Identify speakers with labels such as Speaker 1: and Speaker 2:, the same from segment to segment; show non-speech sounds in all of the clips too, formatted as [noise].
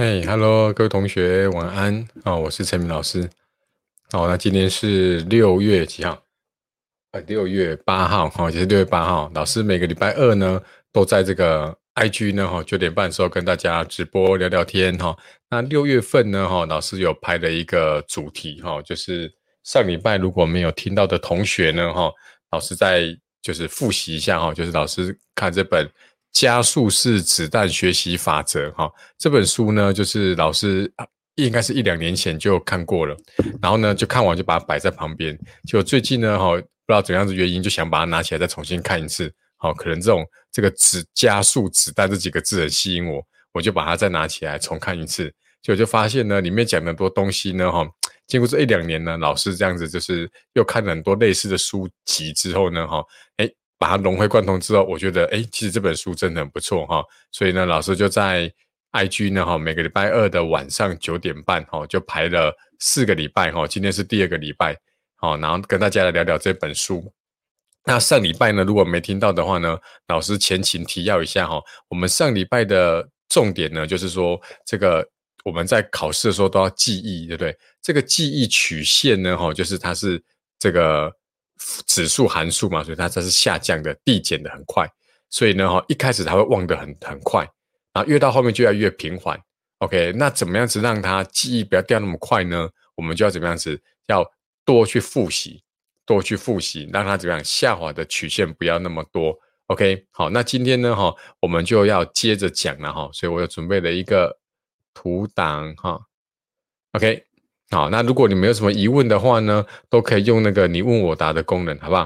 Speaker 1: 嘿，Hello，各位同学，晚安啊！我是陈明老师。好，那今天是六月几号？呃，六月八号，哈，也是六月八号。老师每个礼拜二呢，都在这个 IG 呢，哈，九点半的时候跟大家直播聊聊天，哈。那六月份呢，哈，老师有拍了一个主题，哈，就是上礼拜如果没有听到的同学呢，哈，老师再就是复习一下，哈，就是老师看这本。加速式子弹学习法则，哈，这本书呢，就是老师应该是一两年前就看过了，然后呢，就看完就把它摆在旁边。就最近呢，哈，不知道怎样子原因，就想把它拿起来再重新看一次。好，可能这种这个子加速子弹这几个字很吸引我，我就把它再拿起来重看一次。就就发现呢，里面讲的多东西呢，哈，经过这一两年呢，老师这样子就是又看了很多类似的书籍之后呢，哈，哎。把它融会贯通之后，我觉得哎，其实这本书真的很不错哈。所以呢，老师就在 IG 呢哈，每个礼拜二的晚上九点半哈，就排了四个礼拜哈。今天是第二个礼拜，好，然后跟大家来聊聊这本书。那上礼拜呢，如果没听到的话呢，老师前情提要一下哈。我们上礼拜的重点呢，就是说这个我们在考试的时候都要记忆，对不对？这个记忆曲线呢，哈，就是它是这个。指数函数嘛，所以它这是下降的，递减的很快，所以呢，哈，一开始它会忘得很很快，然后越到后面就要越平缓。OK，那怎么样子让它记忆不要掉那么快呢？我们就要怎么样子，要多去复习，多去复习，让它怎么样下滑的曲线不要那么多。OK，好，那今天呢，哈，我们就要接着讲了哈，所以我又准备了一个图档哈。OK。好，那如果你没有什么疑问的话呢，都可以用那个你问我答的功能，好不好？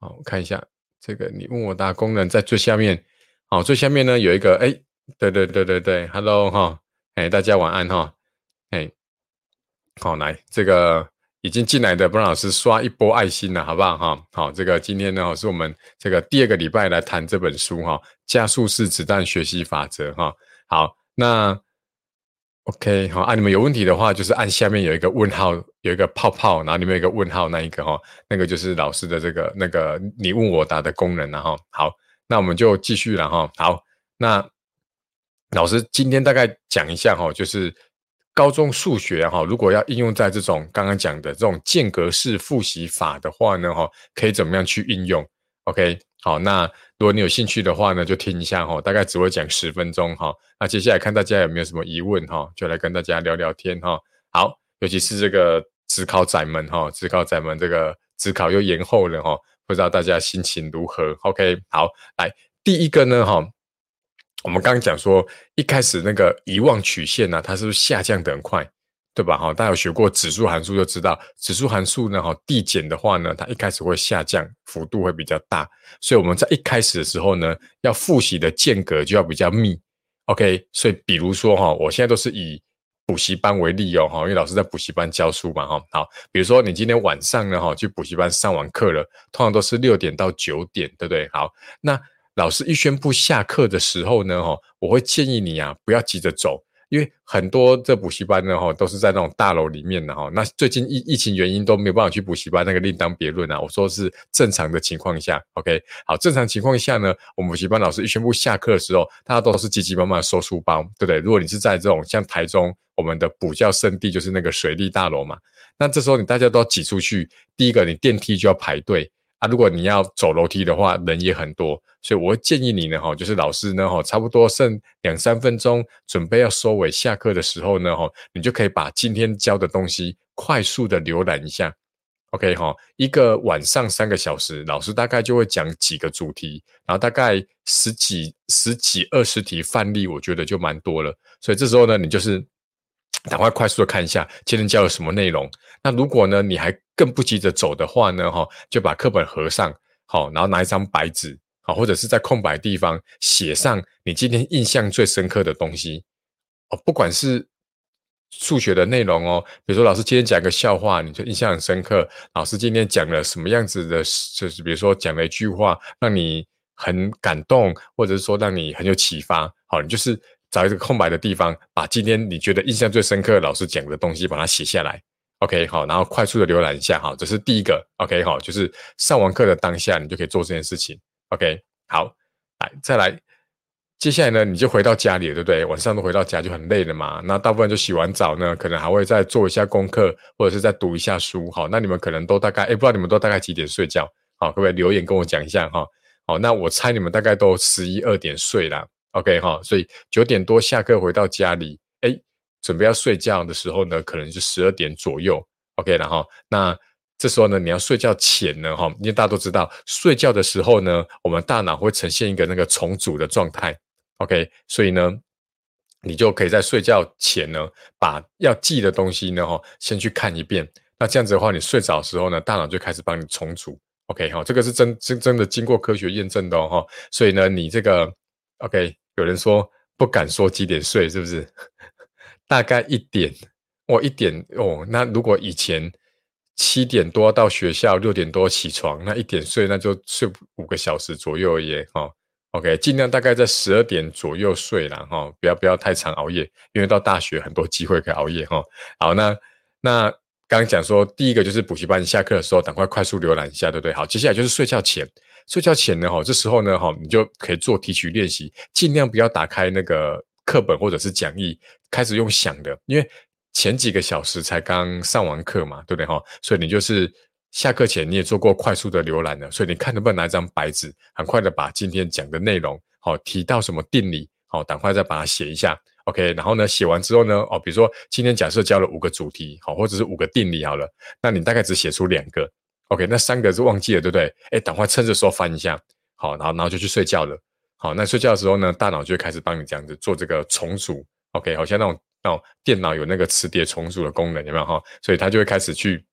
Speaker 1: 好，我看一下这个你问我答功能在最下面。好，最下面呢有一个，哎，对对对对对，Hello 哈，哎，大家晚安哈，哎，好，来这个已经进来的，不让老师刷一波爱心了，好不好哈？好，这个今天呢是我们这个第二个礼拜来谈这本书哈，加速式子弹学习法则哈。好，那。OK，好啊，你们有问题的话，就是按下面有一个问号，有一个泡泡，然后里面有一个问号，那一个哈，那个就是老师的这个那个你问我答的功能了哈。好，那我们就继续了哈。好，那老师今天大概讲一下哈，就是高中数学哈，如果要应用在这种刚刚讲的这种间隔式复习法的话呢哈，可以怎么样去应用？OK。好，那如果你有兴趣的话呢，就听一下哈，大概只会讲十分钟哈。那接下来看大家有没有什么疑问哈，就来跟大家聊聊天哈。好，尤其是这个职考仔们哈，职考仔们这个职考又延后了哈，不知道大家心情如何？OK，好，来第一个呢哈，我们刚刚讲说一开始那个遗忘曲线呢，它是不是下降的很快？对吧？哈，大家有学过指数函数就知道，指数函数呢，哈，递减的话呢，它一开始会下降，幅度会比较大。所以我们在一开始的时候呢，要复习的间隔就要比较密。OK，所以比如说哈，我现在都是以补习班为例哦，哈，因为老师在补习班教书嘛，哈，好，比如说你今天晚上呢，哈，去补习班上完课了，通常都是六点到九点，对不对？好，那老师一宣布下课的时候呢，哈，我会建议你啊，不要急着走。因为很多这补习班呢，哈，都是在那种大楼里面的哈。那最近疫疫情原因都没有办法去补习班，那个另当别论啊。我说是正常的情况下，OK，好，正常情况下呢，我们补习班老师一宣布下课的时候，大家都是急急忙忙收书包，对不对？如果你是在这种像台中我们的补教圣地，就是那个水利大楼嘛，那这时候你大家都要挤出去，第一个你电梯就要排队。啊，如果你要走楼梯的话，人也很多，所以我会建议你呢，哈，就是老师呢，哈，差不多剩两三分钟，准备要收尾下课的时候呢，哈，你就可以把今天教的东西快速的浏览一下，OK 哈，一个晚上三个小时，老师大概就会讲几个主题，然后大概十几、十几、二十题范例，我觉得就蛮多了，所以这时候呢，你就是。赶快快速的看一下今天教了什么内容。那如果呢，你还更不急着走的话呢，哈，就把课本合上，好，然后拿一张白纸，好，或者是在空白地方写上你今天印象最深刻的东西。哦，不管是数学的内容哦，比如说老师今天讲个笑话，你就印象很深刻。老师今天讲了什么样子的，就是比如说讲了一句话让你很感动，或者是说让你很有启发，好，你就是。找一个空白的地方，把今天你觉得印象最深刻的老师讲的东西把它写下来。OK，好，然后快速的浏览一下，哈，这是第一个。OK，好，就是上完课的当下，你就可以做这件事情。OK，好，来再来接下来呢，你就回到家里了，对不对？晚上都回到家就很累了嘛。那大部分就洗完澡呢，可能还会再做一下功课，或者是再读一下书。好，那你们可能都大概，哎，不知道你们都大概几点睡觉？好，各位留言跟我讲一下哈。好，那我猜你们大概都十一二点睡了。OK 哈，所以九点多下课回到家里，哎，准备要睡觉的时候呢，可能就十二点左右。OK 然后那这时候呢，你要睡觉前呢，哈，因为大家都知道，睡觉的时候呢，我们大脑会呈现一个那个重组的状态。OK，所以呢，你就可以在睡觉前呢，把要记的东西呢，哈，先去看一遍。那这样子的话，你睡着的时候呢，大脑就开始帮你重组。OK，哈，这个是真真真的经过科学验证的哦，所以呢，你这个 OK，有人说不敢说几点睡，是不是？[laughs] 大概一点，哦，一点哦。那如果以前七点多到学校，六点多起床，那一点睡，那就睡五个小时左右而已，哈。OK，尽量大概在十二点左右睡了哈，不要不要太长熬夜，因为到大学很多机会可以熬夜哈。好，那那刚刚讲说，第一个就是补习班下课的时候，赶快快速浏览一下，对不对？好，接下来就是睡觉前，睡觉前呢哈，这时候呢哈，你就可以做提取练习，尽量不要打开那个课本或者是讲义，开始用想的，因为前几个小时才刚上完课嘛，对不对哈？所以你就是。下课前你也做过快速的浏览了，所以你看能不能拿一张白纸，很快的把今天讲的内容，好提到什么定理，好赶快再把它写一下，OK。然后呢，写完之后呢，哦，比如说今天假设教了五个主题，好，或者是五个定理好了，那你大概只写出两个，OK。那三个是忘记了，对不对？哎，赶快趁着时候翻一下，好，然后然后就去睡觉了，好，那睡觉的时候呢，大脑就会开始帮你这样子做这个重组，OK。好像那种那种电脑有那个磁碟重组的功能，有没有哈？所以它就会开始去。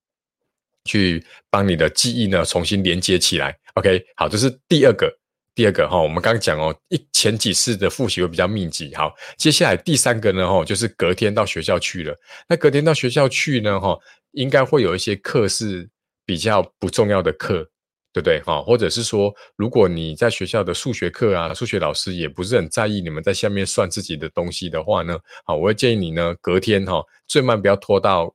Speaker 1: 去帮你的记忆呢重新连接起来，OK，好，这是第二个，第二个哈，我们刚刚讲哦，一前几次的复习会比较密集，好，接下来第三个呢哈，就是隔天到学校去了，那隔天到学校去呢哈，应该会有一些课是比较不重要的课，对不对哈？或者是说，如果你在学校的数学课啊，数学老师也不是很在意你们在下面算自己的东西的话呢，好，我会建议你呢，隔天哈，最慢不要拖到。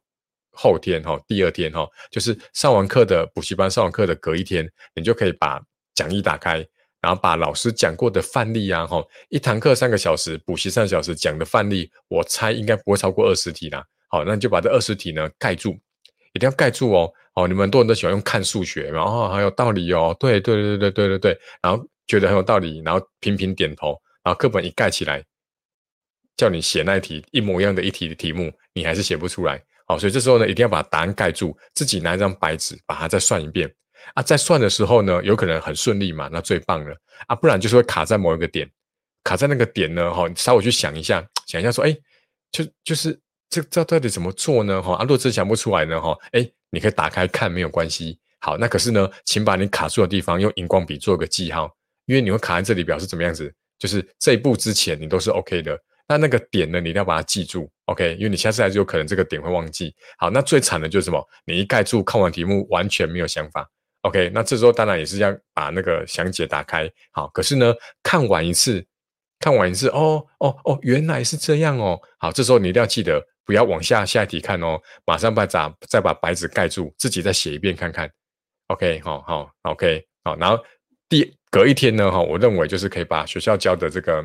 Speaker 1: 后天哈，第二天哈，就是上完课的补习班上完课的隔一天，你就可以把讲义打开，然后把老师讲过的范例啊，哈，一堂课三个小时，补习三小时讲的范例，我猜应该不会超过二十题啦。好，那你就把这二十题呢盖住，一定要盖住哦。哦，你们很多人都喜欢用看数学，然后很有道理哦。对对对对对对对，然后觉得很有道理，然后频频点头，然后课本一盖起来，叫你写那一题一模一样的一题的题目，你还是写不出来。好，所以这时候呢，一定要把答案盖住，自己拿一张白纸，把它再算一遍啊。在算的时候呢，有可能很顺利嘛，那最棒了啊。不然就是会卡在某一个点，卡在那个点呢，哈，稍微去想一下，想一下说，哎，就就是这这到底怎么做呢？哈，啊，若真想不出来呢，哈，哎，你可以打开看，没有关系。好，那可是呢，请把你卡住的地方用荧光笔做个记号，因为你会卡在这里，表示怎么样子？就是这一步之前你都是 OK 的。那那个点呢，你一定要把它记住，OK？因为你下次还是有可能这个点会忘记。好，那最惨的就是什么？你一盖住，看完题目完全没有想法，OK？那这时候当然也是要把那个详解打开。好，可是呢，看完一次，看完一次，哦哦哦，原来是这样哦。好，这时候你一定要记得不要往下下一题看哦，马上把咋再把白纸盖住，自己再写一遍看看，OK？好好，OK？好，然后第隔一天呢，哈，我认为就是可以把学校教的这个。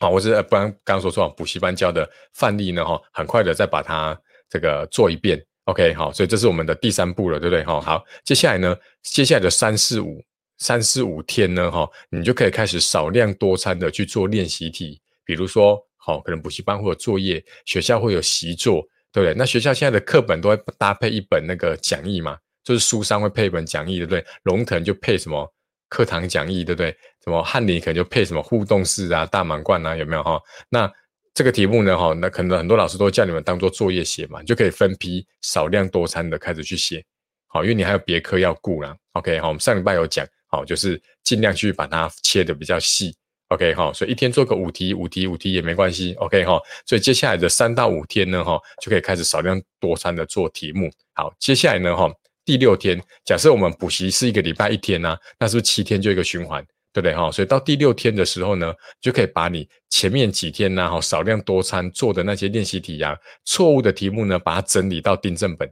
Speaker 1: 好，我是不然刚刚说错，补习班教的范例呢，哈，很快的再把它这个做一遍，OK，好，所以这是我们的第三步了，对不对？哈，好，接下来呢，接下来的三四五三四五天呢，哈，你就可以开始少量多餐的去做练习题，比如说，好，可能补习班会有作业，学校会有习作，对不对？那学校现在的课本都会搭配一本那个讲义嘛，就是书上会配一本讲义，对不对？龙腾就配什么？课堂讲义对不对？什么翰林可能就配什么互动式啊、大满贯啊，有没有哈？那这个题目呢哈？那可能很多老师都叫你们当做作业写嘛，就可以分批少量多餐的开始去写，好，因为你还有别科要顾啦。OK，好，我们上礼拜有讲，好，就是尽量去把它切的比较细。OK，好，所以一天做个五题、五题、五题也没关系。OK，哈，所以接下来的三到五天呢，哈，就可以开始少量多餐的做题目。好，接下来呢，哈。第六天，假设我们补习是一个礼拜一天呢，那是不是七天就一个循环，对不对哈？所以到第六天的时候呢，就可以把你前面几天呢，哈，少量多餐做的那些练习题呀，错误的题目呢，把它整理到订正本，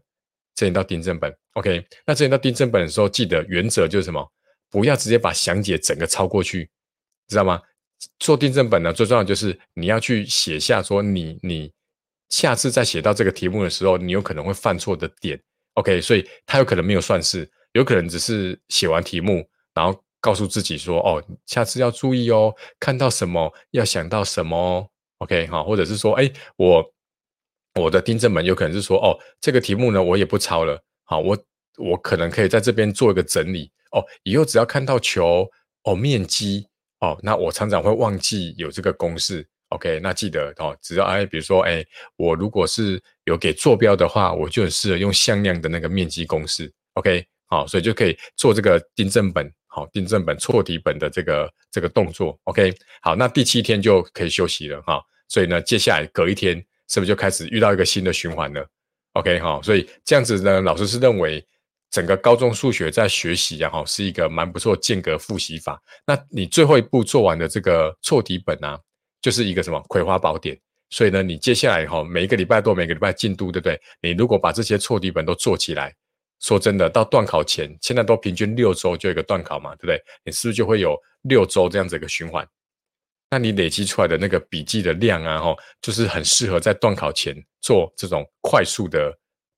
Speaker 1: 整理到订正本。OK，那整理到订正本的时候，记得原则就是什么？不要直接把详解整个抄过去，知道吗？做订正本呢，最重要就是你要去写下说你你下次再写到这个题目的时候，你有可能会犯错的点。OK，所以他有可能没有算是，有可能只是写完题目，然后告诉自己说，哦，下次要注意哦，看到什么要想到什么。OK，好，或者是说，哎，我我的订正本有可能是说，哦，这个题目呢，我也不抄了。好，我我可能可以在这边做一个整理。哦，以后只要看到球，哦，面积，哦，那我常常会忘记有这个公式。OK，那记得哦，只要哎，比如说哎，我如果是有给坐标的话，我就很适合用向量的那个面积公式。OK，好，所以就可以做这个订正本，好，订正本错题本的这个这个动作。OK，好，那第七天就可以休息了哈。所以呢，接下来隔一天，是不是就开始遇到一个新的循环了？OK，哈，所以这样子呢，老师是认为。整个高中数学在学习，然后是一个蛮不错间隔复习法。那你最后一步做完的这个错题本啊，就是一个什么葵花宝典。所以呢，你接下来哈，每一个礼拜都每个礼拜进度，对不对？你如果把这些错题本都做起来，说真的，到段考前，现在都平均六周就一个段考嘛，对不对？你是不是就会有六周这样子一个循环？那你累积出来的那个笔记的量啊，哈，就是很适合在段考前做这种快速的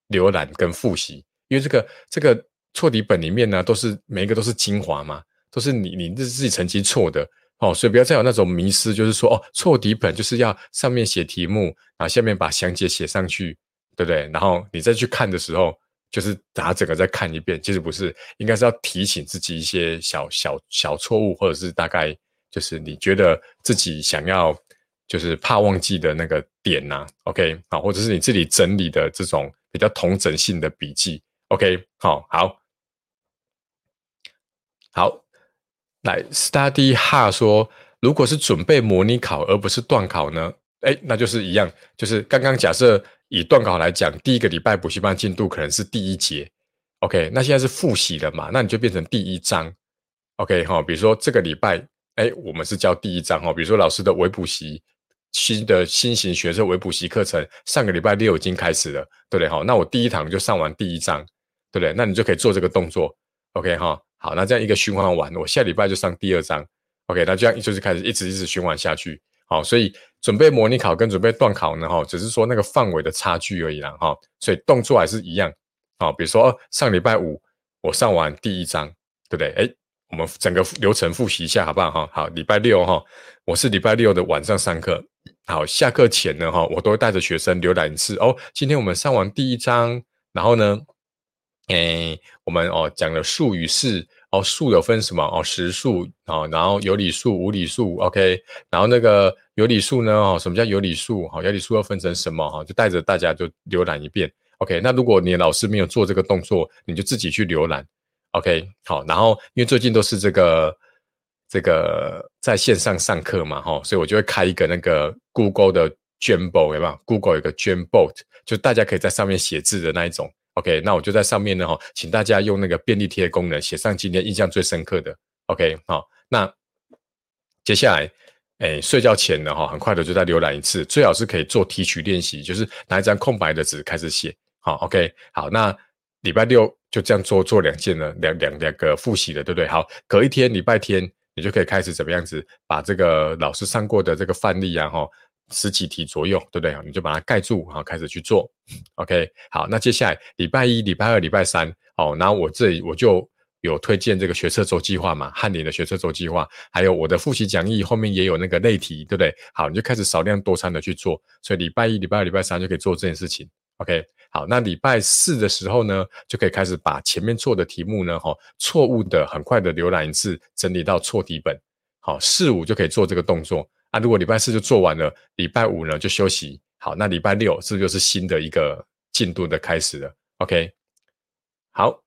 Speaker 1: 浏览跟复习。因为这个这个错题本里面呢，都是每一个都是精华嘛，都是你你自自己成绩错的哦，所以不要再有那种迷失，就是说哦，错题本就是要上面写题目，然后下面把详解写上去，对不对？然后你再去看的时候，就是把整个再看一遍，其实不是，应该是要提醒自己一些小小小错误，或者是大概就是你觉得自己想要就是怕忘记的那个点呐，OK 啊，或者是你自己整理的这种比较同整性的笔记。OK，好，好，好，来，Study Hard 说，如果是准备模拟考而不是段考呢？哎，那就是一样，就是刚刚假设以段考来讲，第一个礼拜补习班进度可能是第一节，OK，那现在是复习了嘛？那你就变成第一章，OK，哈，比如说这个礼拜，哎，我们是教第一章哈，比如说老师的微补习。新的新型学生微补习课程，上个礼拜六已经开始了，对不对？好，那我第一堂就上完第一章。对不对？那你就可以做这个动作，OK 哈。好，那这样一个循环完，我下礼拜就上第二章，OK。那这样就是开始一直一直循环下去。好，所以准备模拟考跟准备段考呢，哈，只是说那个范围的差距而已啦，哈。所以动作还是一样，好，比如说上礼拜五我上完第一章，对不对？哎，我们整个流程复习一下，好不好？哈，好，礼拜六哈，我是礼拜六的晚上上课，好，下课前呢，哈，我都会带着学生浏览一次哦。今天我们上完第一章，然后呢？诶，我们哦讲了数与式哦，数有分什么哦？实数哦，然后有理数、无理数，OK。然后那个有理数呢？哦，什么叫有理数？好，有理数要分成什么？哈，就带着大家就浏览一遍，OK。那如果你老师没有做这个动作，你就自己去浏览，OK。好，然后因为最近都是这个这个在线上上课嘛，哈，所以我就会开一个那个 Google 的 Jamboard，有没有？Google 有个 Jamboard，就大家可以在上面写字的那一种。OK，那我就在上面呢哈，请大家用那个便利贴功能写上今天印象最深刻的。OK，好，那接下来，哎，睡觉前呢哈，很快的就再浏览一次，最好是可以做提取练习，就是拿一张空白的纸开始写。好，OK，好，那礼拜六就这样做做两件了，两两两个复习的，对不对？好，隔一天礼拜天，你就可以开始怎么样子把这个老师上过的这个范例啊哈。十几题左右，对不对？你就把它盖住，好，开始去做。OK，好，那接下来礼拜一、礼拜二、礼拜三，好，然后我这里我就有推荐这个学车周计划嘛，翰林的学车周计划，还有我的复习讲义后面也有那个类题，对不对？好，你就开始少量多餐的去做。所以礼拜一、礼拜二、礼拜三就可以做这件事情。OK，好，那礼拜四的时候呢，就可以开始把前面做的题目呢，哈，错误的很快的浏览一次，整理到错题本。好，四五就可以做这个动作。啊，如果礼拜四就做完了，礼拜五呢就休息。好，那礼拜六是不是就是新的一个进度的开始了？OK，好，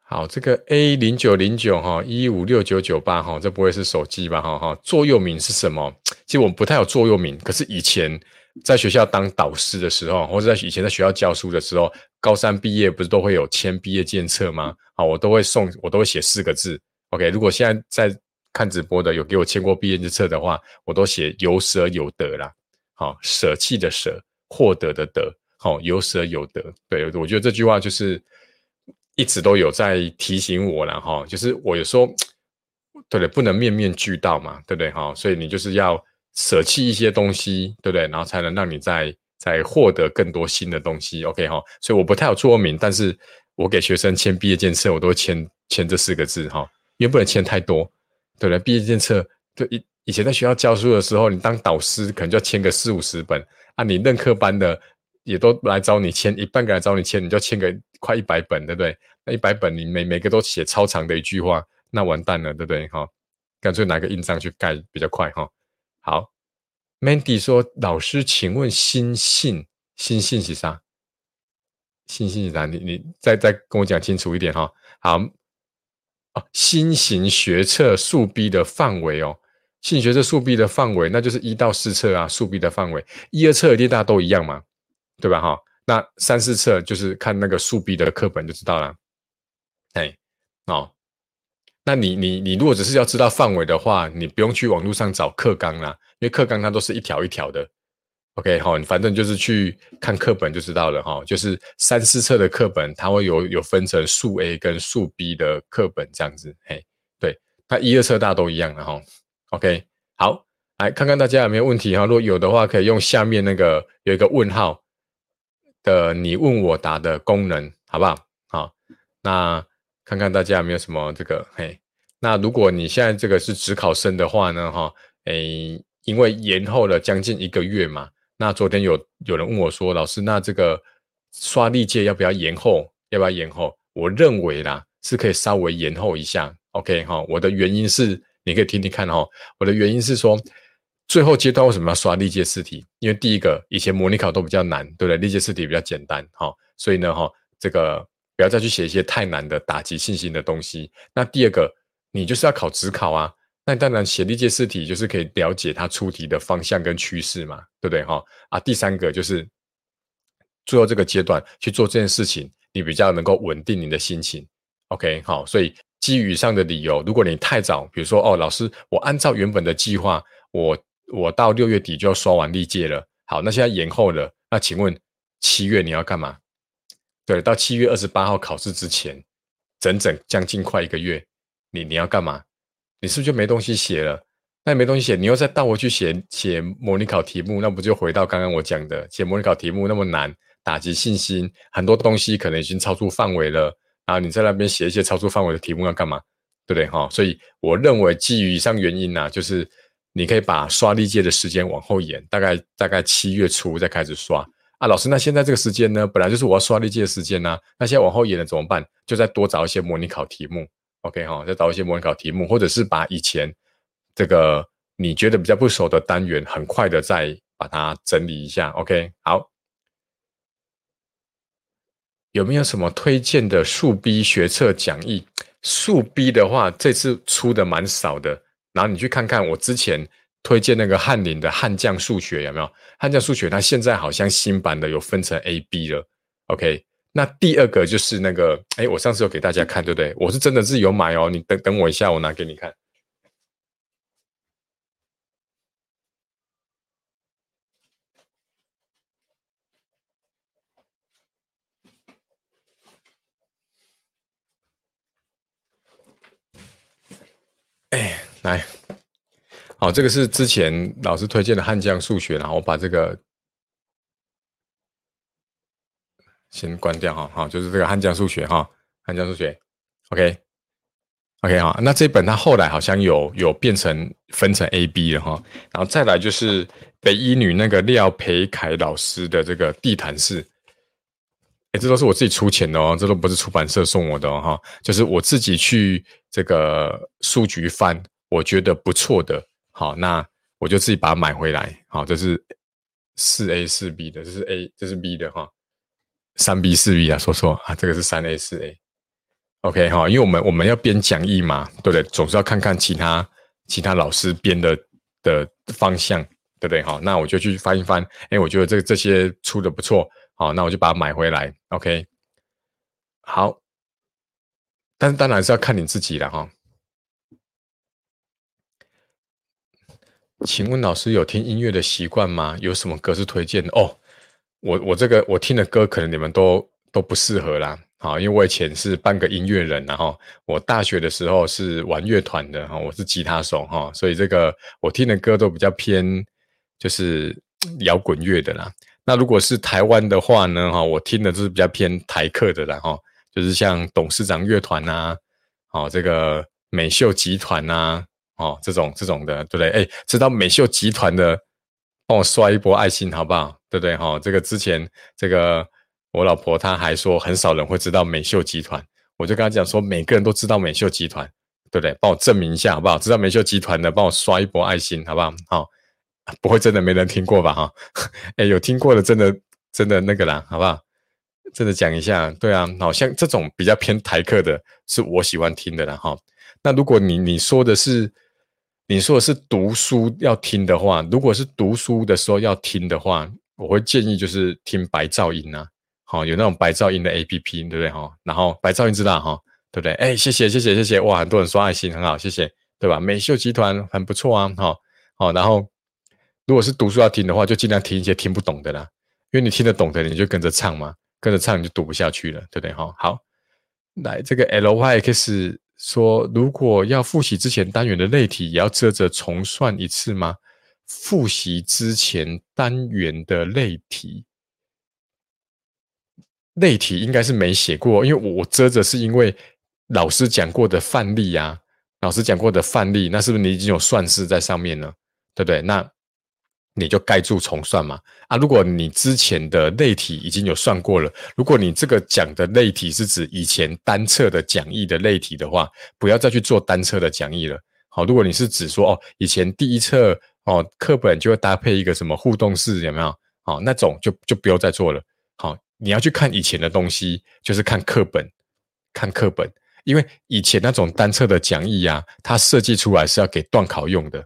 Speaker 1: 好，这个 A 零九零九哈一五六九九八哈，这不会是手机吧？哈哈，座右铭是什么？其实我们不太有座右铭，可是以前在学校当导师的时候，或者在以前在学校教书的时候，高三毕业不是都会有签毕业检册吗？啊，我都会送，我都会写四个字。OK，如果现在在看直播的有给我签过毕业之册的话，我都写有舍有得啦。好，舍弃的舍，获得的得，好，有舍有得。对，我觉得这句话就是一直都有在提醒我了哈。就是我有时候对不对？不能面面俱到嘛，对不对？哈，所以你就是要舍弃一些东西，对不对？然后才能让你再再获得更多新的东西。OK 哈，所以我不太有座名，但是我给学生签毕业检测，我都会签签这四个字哈，因为不能签太多，对不对？毕业检测对以以前在学校教书的时候，你当导师可能就要签个四五十本啊，你任课班的也都来找你签，一半个来找你签，你就签个快一百本，对不对？那一百本你每每个都写超长的一句话，那完蛋了，对不对？哈，干脆拿个印章去盖比较快哈。好，Mandy 说：“老师，请问心性心性是啥？心性是啥？你你再再跟我讲清楚一点哈。好，哦，新型学测速 B 的范围哦，新学测速 B 的范围，那就是一到四册啊，速 B 的范围，一二册一定大家都一样嘛，对吧？哈，那三四册就是看那个速 B 的课本就知道了。”哎，哦，那你你你如果只是要知道范围的话，你不用去网络上找课纲啦，因为课纲它都是一条一条的。OK，好，你反正就是去看课本就知道了哈。就是三四册的课本，它会有有分成数 A 跟数 B 的课本这样子。嘿，对，它一二册大都一样的哈。OK，好，来看看大家有没有问题哈。如果有的话，可以用下面那个有一个问号的你问我答的功能，好不好？好，那。看看大家有没有什么这个嘿，那如果你现在这个是职考生的话呢，哈，诶，因为延后了将近一个月嘛，那昨天有有人问我说，老师，那这个刷历届要不要延后？要不要延后？我认为啦，是可以稍微延后一下，OK 哈。我的原因是，你可以听听看哈。我的原因是说，最后阶段为什么要刷历届试题？因为第一个，以前模拟考都比较难，对不对？历届试题比较简单，哈，所以呢，哈，这个。不要再去写一些太难的打击信心的东西。那第二个，你就是要考职考啊。那当然写历届试题就是可以了解它出题的方向跟趋势嘛，对不对哈？啊，第三个就是最后这个阶段去做这件事情，你比较能够稳定你的心情。OK，好，所以基于以上的理由，如果你太早，比如说哦，老师，我按照原本的计划，我我到六月底就要刷完历届了。好，那现在延后了，那请问七月你要干嘛？对，到七月二十八号考试之前，整整将近快一个月，你你要干嘛？你是不是就没东西写了？那没东西写，你又再倒回去写写模拟考题目，那不就回到刚刚我讲的，写模拟考题目那么难，打击信心，很多东西可能已经超出范围了。然后你在那边写一些超出范围的题目要干嘛？对不对？哈，所以我认为基于以上原因呢，就是你可以把刷历届的时间往后延，大概大概七月初再开始刷。啊，老师，那现在这个时间呢，本来就是我要刷历届的时间呢，那现在往后延了怎么办？就再多找一些模拟考题目，OK 哈，再找一些模拟考题目，或者是把以前这个你觉得比较不熟的单元，很快的再把它整理一下，OK 好。有没有什么推荐的数 B 学测讲义？数 B 的话，这次出的蛮少的，然后你去看看我之前。推荐那个翰林的悍将数学有没有？悍将数学它现在好像新版的有分成 A、B 了。OK，那第二个就是那个，哎，我上次有给大家看，对不对？我是真的是有买哦，你等等我一下，我拿给你看。哎，来。好，这个是之前老师推荐的悍将数学，然后我把这个先关掉哈，好，就是这个汉江数学哈，汉江数学，OK，OK 哈，那这本它后来好像有有变成分成 A、B 了哈，然后再来就是北一女那个廖培凯老师的这个地毯式，哎，这都是我自己出钱的哦，这都不是出版社送我的哦哈，就是我自己去这个书局翻，我觉得不错的。好，那我就自己把它买回来。好，这是四 A 四 B 的，这是 A，这是 B 的哈。三 B 四 B 啊，说错啊，这个是三 A 四 A。OK 哈，因为我们我们要编讲义嘛，对不对？总是要看看其他其他老师编的的方向，对不对？好，那我就去翻一翻。哎，我觉得这这些出的不错。好，那我就把它买回来。OK，好，但当然是要看你自己了哈。请问老师有听音乐的习惯吗？有什么歌是推荐的？哦，我我这个我听的歌可能你们都都不适合啦。好，因为我以前是半个音乐人，然后我大学的时候是玩乐团的哈，我是吉他手哈，所以这个我听的歌都比较偏就是 [tsk] 摇滚乐的啦。那如果是台湾的话呢，哈，我听的就是比较偏台客的啦哈，就是像董事长乐团呐，哦，这个美秀集团呐，哦，这种这种的，对不对？哎，知道美秀集团的，帮我刷一波爱心好不好？对不对？哈，这个之前这个。我老婆她还说很少人会知道美秀集团，我就跟她讲说每个人都知道美秀集团，对不对？帮我证明一下好不好？知道美秀集团的，帮我刷一波爱心好不好？好，不会真的没人听过吧？哈，[laughs] 哎，有听过的真的真的那个啦，好不好？真的讲一下，对啊，好像这种比较偏台客的，是我喜欢听的啦，哈。那如果你你说的是你说的是读书要听的话，如果是读书的时候要听的话，我会建议就是听白噪音啊。好，有那种白噪音的 A P P，对不对哈？然后白噪音知道哈，对不对？哎，谢谢谢谢谢谢，哇，很多人刷爱心，很好，谢谢，对吧？美秀集团很不错啊，哈，好，然后如果是读书要听的话，就尽量听一些听不懂的啦，因为你听得懂的，你就跟着唱嘛，跟着唱你就读不下去了，对不对哈？好，来这个 L Y X 说，如果要复习之前单元的类题，也要遮着重算一次吗？复习之前单元的类题。类题应该是没写过，因为我遮着是因为老师讲过的范例啊，老师讲过的范例，那是不是你已经有算式在上面了，对不对？那你就盖住重算嘛。啊，如果你之前的类题已经有算过了，如果你这个讲的类题是指以前单册的讲义的类题的话，不要再去做单册的讲义了。好，如果你是指说哦，以前第一册哦课本就会搭配一个什么互动式，有没有？好，那种就就不要再做了。好。你要去看以前的东西，就是看课本，看课本，因为以前那种单册的讲义啊，它设计出来是要给段考用的。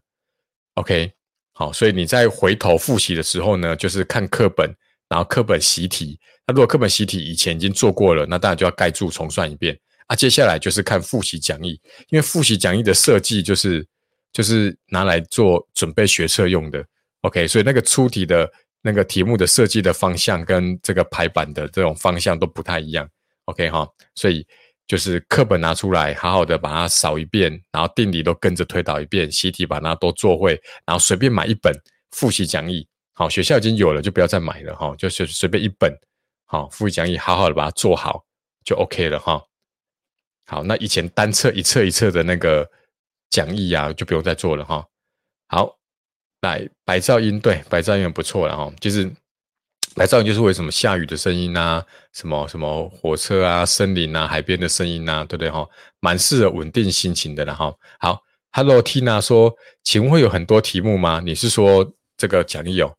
Speaker 1: OK，好，所以你在回头复习的时候呢，就是看课本，然后课本习题。那如果课本习题以前已经做过了，那当然就要盖住重算一遍啊。接下来就是看复习讲义，因为复习讲义的设计就是就是拿来做准备学测用的。OK，所以那个出题的。那个题目的设计的方向跟这个排版的这种方向都不太一样，OK 哈，所以就是课本拿出来，好好的把它扫一遍，然后定理都跟着推导一遍，习题把它都做会，然后随便买一本复习讲义，好，学校已经有了，就不要再买了哈，就随随便一本，好，复习讲义好好的把它做好就 OK 了哈。好，那以前单册一册一册的那个讲义啊，就不用再做了哈。好。来，白噪音对，白噪音很不错了哈。就是来噪音，就是为什么下雨的声音啊，什么什么火车啊、森林啊、海边的声音啊，对不对哈？蛮适合稳定心情的了哈。好，Hello Tina 说，请问会有很多题目吗？你是说这个讲义哦？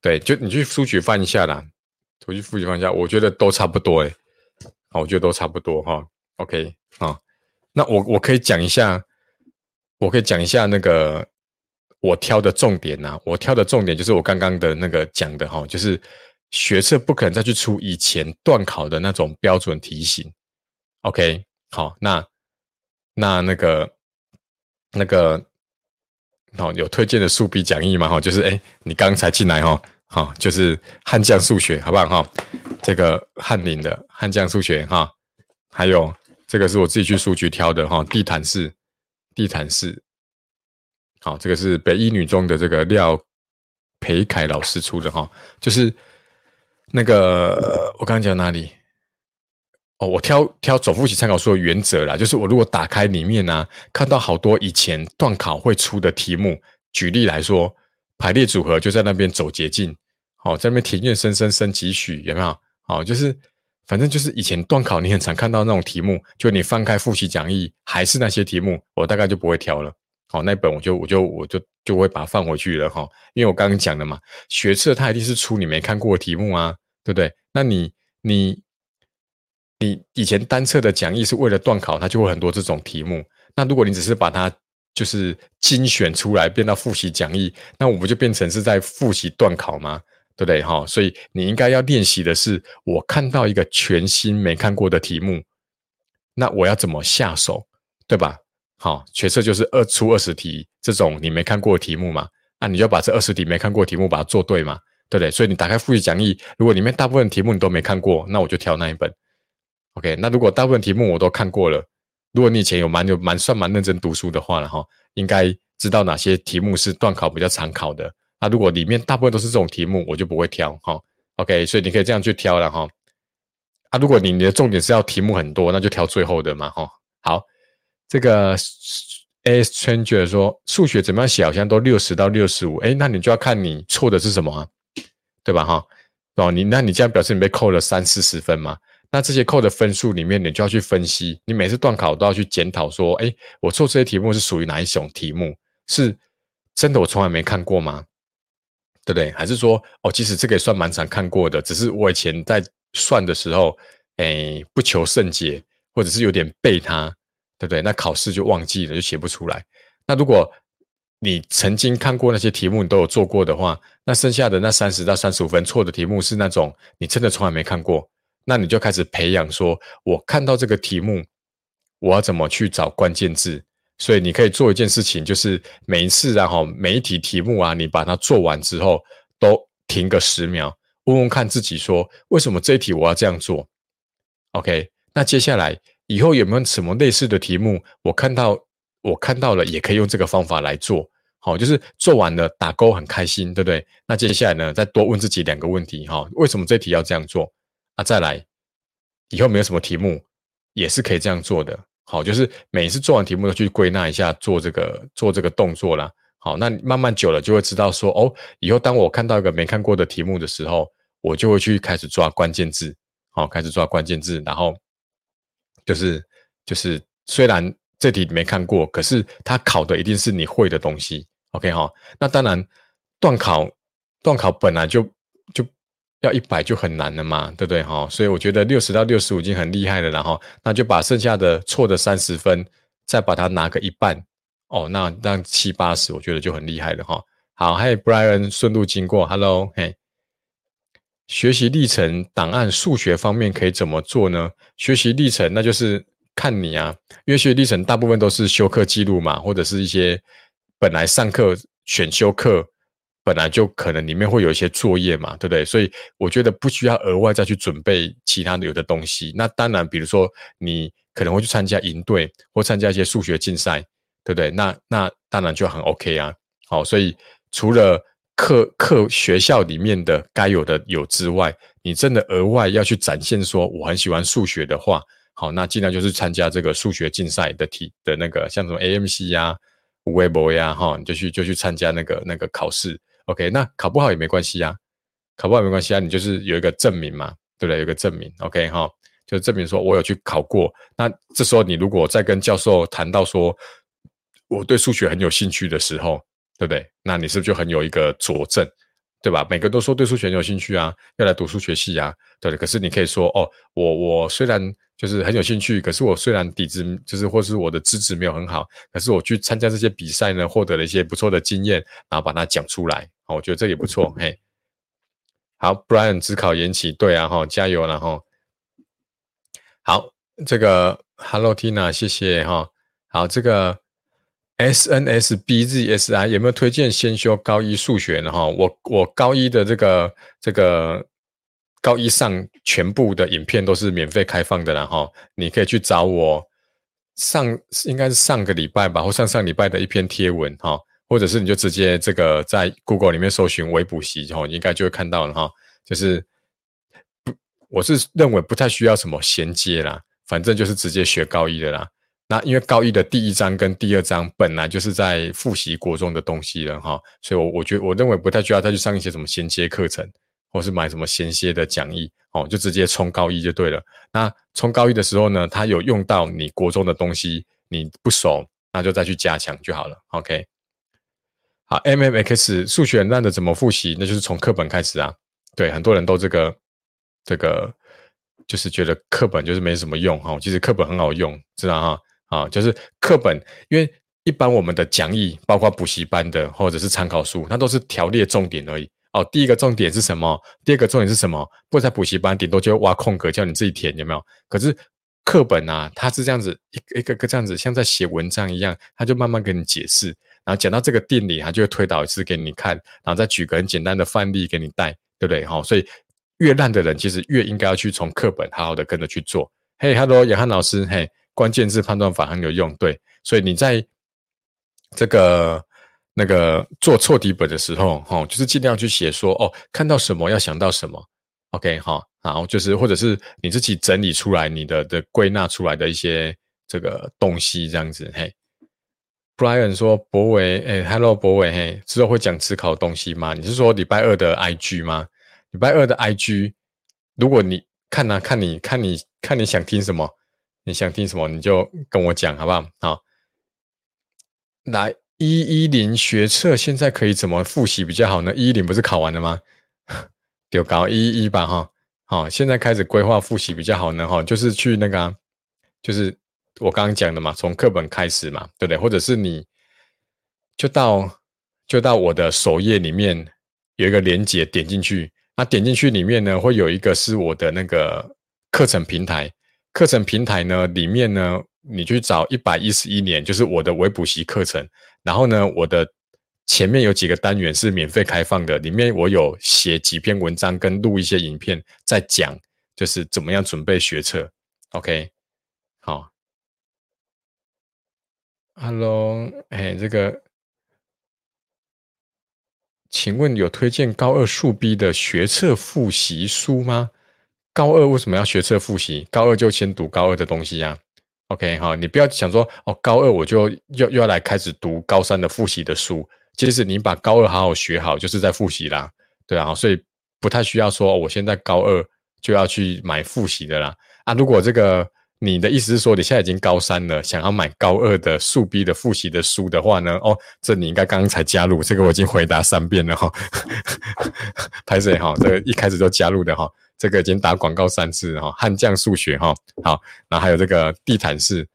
Speaker 1: 对，就你去书局翻一下啦，我去复习翻一下，我觉得都差不多诶。好，我觉得都差不多哈。OK 啊，那我我可以讲一下，我可以讲一下那个。我挑的重点呢，我挑的重点就是我刚刚的那个讲的哈，就是学测不可能再去出以前段考的那种标准题型。OK，好，那那那个那个好有推荐的数笔讲义吗？哈，就是哎，你刚才进来哈，好，就是汉将数学，好不好哈？这个翰林的汉将数学哈，还有这个是我自己去书局挑的哈，地毯式，地毯式。好，这个是北一女中的这个廖培凯老师出的哈，就是那个我刚刚讲哪里？哦，我挑挑总复习参考书的原则啦，就是我如果打开里面呢，看到好多以前段考会出的题目，举例来说，排列组合就在那边走捷径，好，在那边庭院深深深几许，有没有？好，就是反正就是以前段考你很常看到那种题目，就你翻开复习讲义还是那些题目，我大概就不会挑了。好，那本我就我就我就就会把它放回去了哈，因为我刚刚讲的嘛，学测它一定是出你没看过的题目啊，对不对？那你你你以前单册的讲义是为了断考，它就会很多这种题目。那如果你只是把它就是精选出来变到复习讲义，那我不就变成是在复习断考吗？对不对哈？所以你应该要练习的是，我看到一个全新没看过的题目，那我要怎么下手，对吧？好，决策就是二出二十题这种你没看过的题目嘛，那你就把这二十题没看过的题目把它做对嘛，对不对？所以你打开复习讲义，如果里面大部分题目你都没看过，那我就挑那一本。OK，那如果大部分题目我都看过了，如果你以前有蛮有蛮算蛮认真读书的话了哈，应该知道哪些题目是段考比较常考的。那如果里面大部分都是这种题目，我就不会挑哈。OK，所以你可以这样去挑了哈。啊，如果你你的重点是要题目很多，那就挑最后的嘛哈。好，这个 A Stranger 说数学怎么样写，好像都六十到六十五，哎，那你就要看你错的是什么啊，对吧哈？哦，你那你这样表示你被扣了三四十分嘛？那这些扣的分数里面，你就要去分析。你每次段考都要去检讨说，哎，我做这些题目是属于哪一种题目？是真的我从来没看过吗？对不对？还是说，哦，其实这个也算蛮常看过的，只是我以前在算的时候，哎，不求甚解，或者是有点背它，对不对？那考试就忘记了，就写不出来。那如果你曾经看过那些题目，你都有做过的话，那剩下的那三十到三十五分错的题目是那种你真的从来没看过。那你就开始培养，说我看到这个题目，我要怎么去找关键字？所以你可以做一件事情，就是每一次然后每一题题目啊，你把它做完之后，都停个十秒，问问看自己说，为什么这一题我要这样做？OK？那接下来以后有没有什么类似的题目，我看到我看到了，也可以用这个方法来做。好，就是做完了打勾很开心，对不对？那接下来呢，再多问自己两个问题，哈，为什么这题要这样做？啊，再来，以后没有什么题目，也是可以这样做的。好，就是每次做完题目都去归纳一下，做这个做这个动作啦。好，那慢慢久了就会知道说，哦，以后当我看到一个没看过的题目的时候，我就会去开始抓关键字。好，开始抓关键字，然后就是就是虽然这题没看过，可是它考的一定是你会的东西。OK 哈，那当然断考断考本来就就。要一百就很难了嘛，对不对哈？所以我觉得六十到六十五已经很厉害了，然后那就把剩下的错的三十分再把它拿个一半哦，那那七八十我觉得就很厉害了哈。好，还有 Brian 顺路经过，Hello，嘿，学习历程档案数学方面可以怎么做呢？学习历程那就是看你啊，因为学习历程大部分都是修课记录嘛，或者是一些本来上课选修课。本来就可能里面会有一些作业嘛，对不对？所以我觉得不需要额外再去准备其他的有的东西。那当然，比如说你可能会去参加营队或参加一些数学竞赛，对不对？那那当然就很 OK 啊。好，所以除了课课学校里面的该有的有之外，你真的额外要去展现说我很喜欢数学的话，好，那尽量就是参加这个数学竞赛的题的那个，像什么 AMC 呀、微博呀，哈，你就去就去参加那个那个考试。OK，那考不好也没关系啊，考不好没关系啊，你就是有一个证明嘛，对不对？有个证明，OK 哈，就证明说我有去考过。那这时候你如果再跟教授谈到说我对数学很有兴趣的时候，对不对？那你是不是就很有一个佐证，对吧？每个都说对数学有兴趣啊，要来读数学系啊，对可是你可以说哦，我我虽然就是很有兴趣，可是我虽然底子就是或是我的资质没有很好，可是我去参加这些比赛呢，获得了一些不错的经验，然后把它讲出来。好，我觉得这也不错，嘿。好，Brian 只考延期，对啊，哈，加油了哈。好，这个 Hello Tina，谢谢哈。好，这个 SNSBZSI 有没有推荐先修高一数学呢？哈，我我高一的这个这个高一上全部的影片都是免费开放的啦哈，你可以去找我上应该是上个礼拜吧，或上上礼拜的一篇贴文哈。或者是你就直接这个在 Google 里面搜寻微补习，然后应该就会看到了哈。就是不，我是认为不太需要什么衔接啦，反正就是直接学高一的啦。那因为高一的第一章跟第二章本来就是在复习国中的东西了哈，所以我我觉得我认为不太需要再去上一些什么衔接课程，或是买什么衔接的讲义哦，就直接冲高一就对了。那冲高一的时候呢，他有用到你国中的东西，你不熟，那就再去加强就好了。OK。好，M M X 数学烂的怎么复习？那就是从课本开始啊。对，很多人都这个这个，就是觉得课本就是没什么用哈。其实课本很好用，知道哈？啊，就是课本，因为一般我们的讲义，包括补习班的或者是参考书，它都是条列重点而已。哦，第一个重点是什么？第二个重点是什么？不在补习班，顶多就挖空格叫你自己填，有没有？可是课本啊，它是这样子一个一个个这样子，像在写文章一样，它就慢慢给你解释。然后讲到这个定理，他就会推导一次给你看，然后再举个很简单的范例给你带，对不对？哈，所以越烂的人其实越应该要去从课本好好的跟着去做。嘿，Hello，杨汉老师，嘿，关键字判断法很有用，对，所以你在这个那个做错题本的时候，哈，就是尽量去写说，哦，看到什么要想到什么，OK，哈，然后就是或者是你自己整理出来你的的归纳出来的一些这个东西，这样子，嘿。Brian 说：“博伟，哎，Hello，博伟，嘿，之后会讲思考东西吗？你是说礼拜二的 IG 吗？礼拜二的 IG，如果你看呢，看你看你看你想听什么，你想听什么，你就跟我讲，好不好？好，来一一零学测现在可以怎么复习比较好呢？一一零不是考完了吗？[laughs] 丢高一一一吧，哈，好，现在开始规划复习比较好呢，哈，就是去那个，就是。”我刚刚讲的嘛，从课本开始嘛，对不对？或者是你就到就到我的首页里面有一个连接，点进去，那点进去里面呢，会有一个是我的那个课程平台。课程平台呢，里面呢，你去找一百一十一年，就是我的微补习课程。然后呢，我的前面有几个单元是免费开放的，里面我有写几篇文章跟录一些影片，在讲就是怎么样准备学测。OK，好。Hello，哎，这个，请问有推荐高二数 B 的学测复习书吗？高二为什么要学测复习？高二就先读高二的东西呀。OK，好，你不要想说哦，高二我就又又要来开始读高三的复习的书。其实你把高二好好学好，就是在复习啦。对啊，所以不太需要说，我现在高二就要去买复习的啦。啊，如果这个。你的意思是说，你现在已经高三了，想要买高二的速 B 的复习的书的话呢？哦，这你应该刚刚才加入，这个我已经回答三遍了哈。[laughs] 拍谁哈？这个一开始就加入的哈，这个已经打广告三次哈。悍将数学哈，好，然后还有这个地毯式，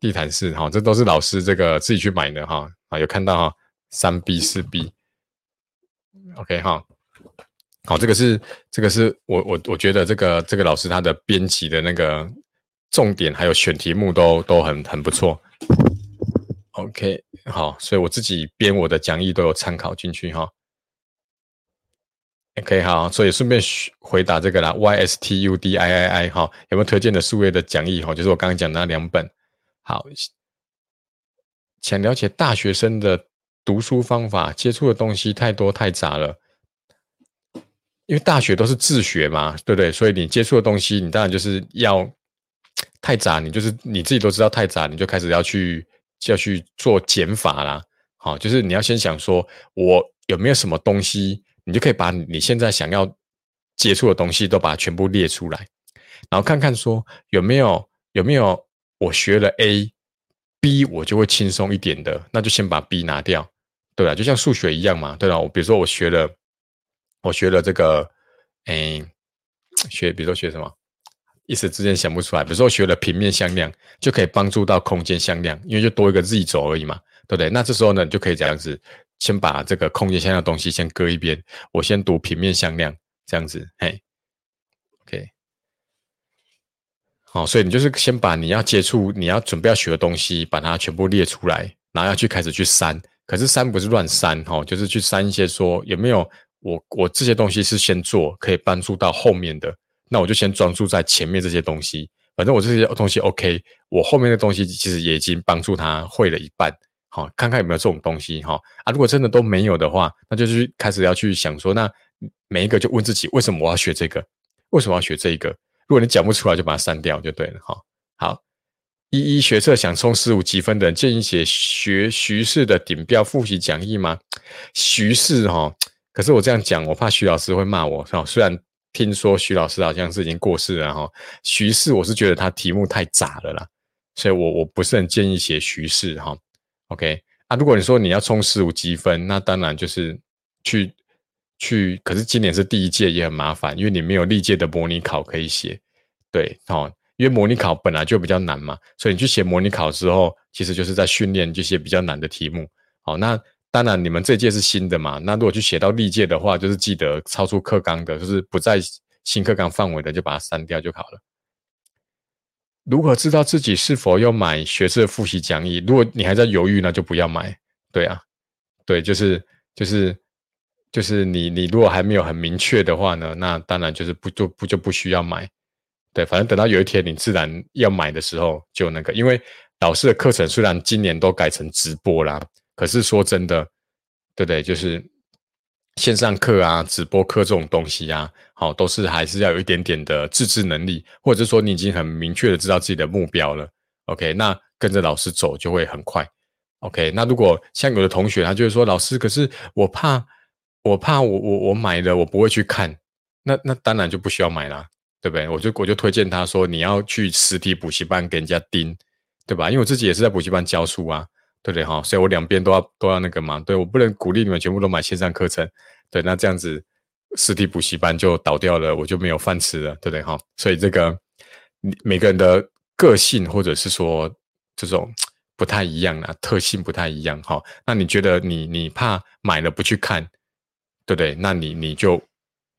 Speaker 1: 地毯式哈，这都是老师这个自己去买的哈。啊，有看到哈，三 B 四 B，OK 哈。好，这个是这个是我我我觉得这个这个老师他的编辑的那个。重点还有选题目都都很很不错，OK，好，所以我自己编我的讲义都有参考进去哈。OK，好，所以顺便回答这个啦，YSTUDIII 哈，有没有推荐的数位的讲义哈？就是我刚刚讲的那两本。好，想了解大学生的读书方法，接触的东西太多太杂了，因为大学都是自学嘛，对不对？所以你接触的东西，你当然就是要。太杂，你就是你自己都知道太杂，你就开始要去要去做减法啦。好，就是你要先想说，我有没有什么东西，你就可以把你现在想要接触的东西都把它全部列出来，然后看看说有没有有没有我学了 A，B 我就会轻松一点的，那就先把 B 拿掉，对吧？就像数学一样嘛，对吧？我比如说我学了我学了这个，哎，学比如说学什么？一时之间想不出来，比如说学了平面向量，就可以帮助到空间向量，因为就多一个 z 轴而已嘛，对不对？那这时候呢，你就可以这样子，先把这个空间向量东西先搁一边，我先读平面向量，这样子，嘿，OK，好，所以你就是先把你要接触、你要准备要学的东西，把它全部列出来，然后要去开始去删。可是删不是乱删，哈，就是去删一些说有没有我我这些东西是先做，可以帮助到后面的。那我就先专注在前面这些东西，反正我这些东西 OK，我后面的东西其实也已经帮助他会了一半，好，看看有没有这种东西哈啊，如果真的都没有的话，那就是开始要去想说，那每一个就问自己，为什么我要学这个？为什么要学这一个？如果你讲不出来，就把它删掉就对了哈。好，一一学测想冲十五积分的人，建议写学徐氏的顶标复习讲义吗？徐氏哈，可是我这样讲，我怕徐老师会骂我，哈，虽然。听说徐老师好像是已经过世了哈，徐氏我是觉得他题目太杂了啦，所以我我不是很建议写徐氏哈。OK 啊，如果你说你要冲十五积分，那当然就是去去，可是今年是第一届也很麻烦，因为你没有历届的模拟考可以写，对哦，因为模拟考本来就比较难嘛，所以你去写模拟考之后，其实就是在训练这些比较难的题目。好，那。当然，你们这届是新的嘛？那如果去写到历届的话，就是记得超出课纲的，就是不在新课纲范围的，就把它删掉就好了。如何知道自己是否要买学测复习讲义？如果你还在犹豫，那就不要买。对啊，对，就是就是就是你你如果还没有很明确的话呢，那当然就是不就不就不需要买。对，反正等到有一天你自然要买的时候，就那个，因为老师的课程虽然今年都改成直播啦，可是说真的，对不对？就是线上课啊、直播课这种东西啊，好，都是还是要有一点点的自制能力，或者说你已经很明确的知道自己的目标了。OK，那跟着老师走就会很快。OK，那如果像有的同学他就是说，老师，可是我怕，我怕我我我买了我不会去看，那那当然就不需要买啦。对不对？我就我就推荐他说，你要去实体补习班给人家盯，对吧？因为我自己也是在补习班教书啊，对不对哈？所以我两边都要都要那个嘛。对我不能鼓励你们全部都买线上课程，对，那这样子实体补习班就倒掉了，我就没有饭吃了，对不对哈？所以这个每个人的个性或者是说这种不太一样啊，特性不太一样哈。那你觉得你你怕买了不去看，对不对？那你你就。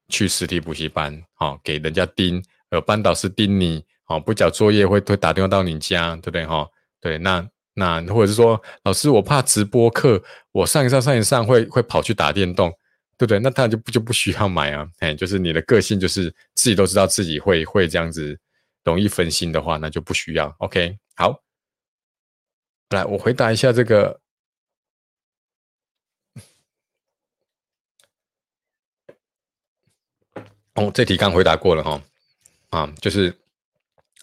Speaker 1: 去实体补习班，好给人家盯，呃，班导师盯你，好不交作业会会打电话到你家，对不对哈？对，那那或者是说，老师我怕直播课，我上一上上一上会会跑去打电动，对不对？那当然就不就不需要买啊，哎，就是你的个性就是自己都知道自己会会这样子容易分心的话，那就不需要。OK，好，来我回答一下这个。哦，这题刚回答过了哈，啊，就是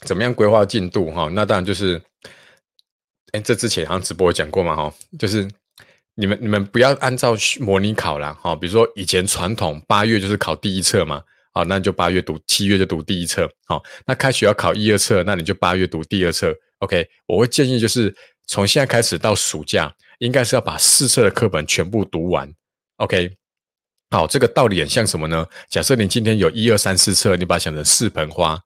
Speaker 1: 怎么样规划进度哈？那当然就是，哎，这之前好像直播讲过嘛哈，就是你们你们不要按照模拟考啦哈，比如说以前传统八月就是考第一册嘛，啊，那你就八月读，七月就读第一册，好，那开学要考一二册，那你就八月读第二册，OK，我会建议就是从现在开始到暑假，应该是要把四册的课本全部读完，OK。好，这个道理很像什么呢？假设你今天有一二三四册，你把它想成四盆花，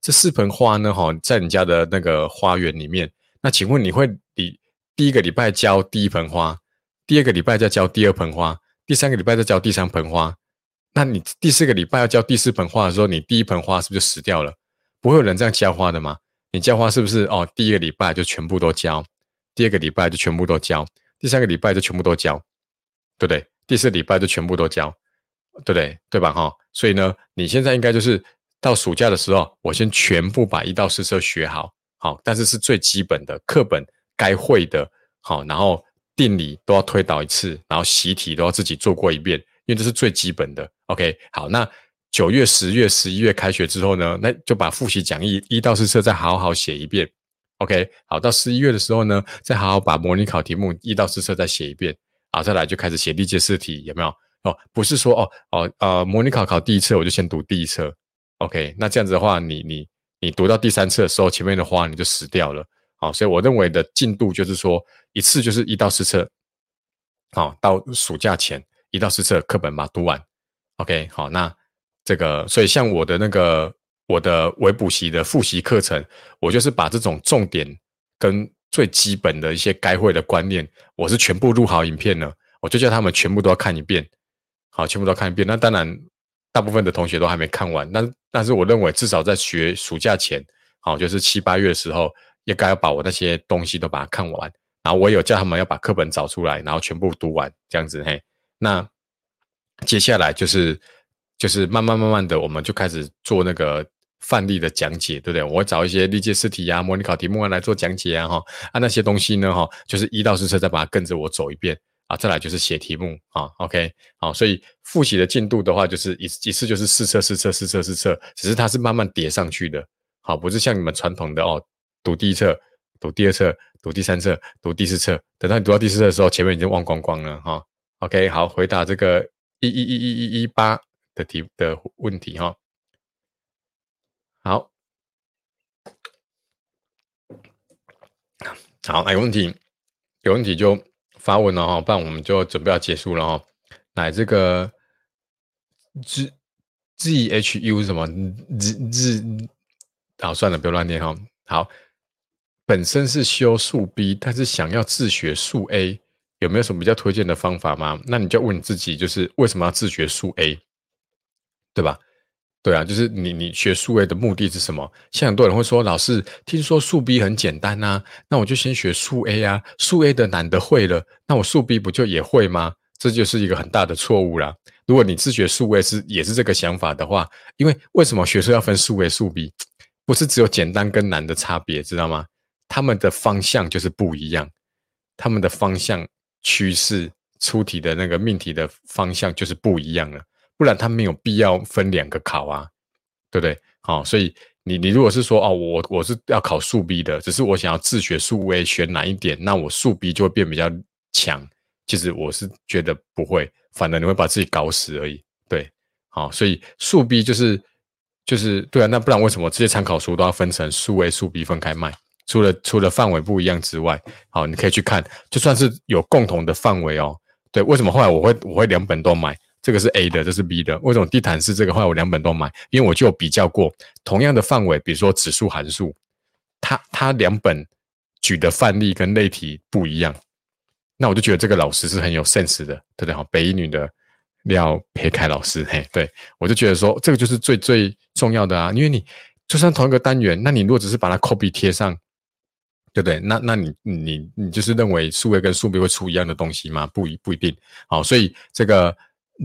Speaker 1: 这四盆花呢，哈，在你家的那个花园里面。那请问你会，你第一个礼拜浇第一盆花，第二个礼拜再浇第二盆花，第三个礼拜再浇第三盆花，那你第四个礼拜要浇第四盆花的时候，你第一盆花是不是就死掉了？不会有人这样浇花的吗？你浇花是不是哦？第一个礼拜就全部都浇，第二个礼拜就全部都浇，第三个礼拜就全部都浇，对不对？第四礼拜就全部都浇，对不对？对吧？哈，所以呢，你现在应该就是到暑假的时候，我先全部把一到四册学好，好，但是是最基本的课本该会的，好，然后定理都要推导一次，然后习题都要自己做过一遍，因为这是最基本的。OK，好，那九月、十月、十一月开学之后呢，那就把复习讲义一到四册再好好写一遍。OK，好，到十一月的时候呢，再好好把模拟考题目一到四册再写一遍。好，再来就开始写历届试题，有没有？哦，不是说哦哦呃，模拟考考第一册我就先读第一册，OK？那这样子的话，你你你读到第三册的时候，前面的花你就死掉了。好，所以我认为的进度就是说，一次就是一到四册，好，到暑假前一到四册课本把它读完，OK？好，那这个，所以像我的那个我的微补习的复习课程，我就是把这种重点跟。最基本的一些该会的观念，我是全部录好影片了，我就叫他们全部都要看一遍，好，全部都要看一遍。那当然，大部分的同学都还没看完，但但是我认为至少在学暑假前，好，就是七八月的时候，应该要把我那些东西都把它看完。然后我有叫他们要把课本找出来，然后全部读完，这样子嘿。那接下来就是就是慢慢慢慢的，我们就开始做那个。范例的讲解，对不对？我会找一些历届试题啊、模拟考题目啊来做讲解啊，哈，啊那些东西呢，哈，就是一到四册再把它跟着我走一遍啊，再来就是写题目啊，OK，好，所以复习的进度的话，就是一一次就是四册、四册、四册、四册，只是它是慢慢叠上去的，好，不是像你们传统的哦，读第一册、读第二册、读第三册、读第四册，等到你读到第四册的时候，前面已经忘光光了，哈，OK，好，回答这个一一一一一一八的题的问题，哈。好，好，有问题，有问题就发问了哈，不然我们就准备要结束了哈。来，这个 Z Z H U 什么 Z Z，好，算了，不要乱念哈。好，本身是修数 B，但是想要自学数 A，有没有什么比较推荐的方法吗？那你就问你自己，就是为什么要自学数 A，对吧？对啊，就是你你学数 A 的目的是什么？像很多人会说，老师听说数 B 很简单呐，那我就先学数 A 啊，数 A 的难得会了，那我数 B 不就也会吗？这就是一个很大的错误啦。如果你自学数位是也是这个想法的话，因为为什么学生要分数位数 B？不是只有简单跟难的差别，知道吗？他们的方向就是不一样，他们的方向趋势出题的那个命题的方向就是不一样了，不然他没有必要分两个考啊，对不对？好，所以你你如果是说哦，我我是要考数 B 的，只是我想要自学数 A 选哪一点，那我数 B 就会变比较强。其实我是觉得不会，反而你会把自己搞死而已。对，好，所以数 B 就是。就是对啊，那不然为什么这些参考书都要分成数 A、数 B 分开卖？除了除了范围不一样之外，好，你可以去看，就算是有共同的范围哦。对，为什么后来我会我会两本都买？这个是 A 的，这是 B 的。为什么地毯式这个后来我两本都买？因为我就比较过同样的范围，比如说指数函数，它它两本举的范例跟类题不一样，那我就觉得这个老师是很有 sense 的，对不对？好，北一女的。廖培凯老师，嘿，对我就觉得说，这个就是最最重要的啊，因为你就算同一个单元，那你如果只是把它 copy 贴上，对不对？那那你你你就是认为数位跟数 B 会出一样的东西吗？不一不一定。好，所以这个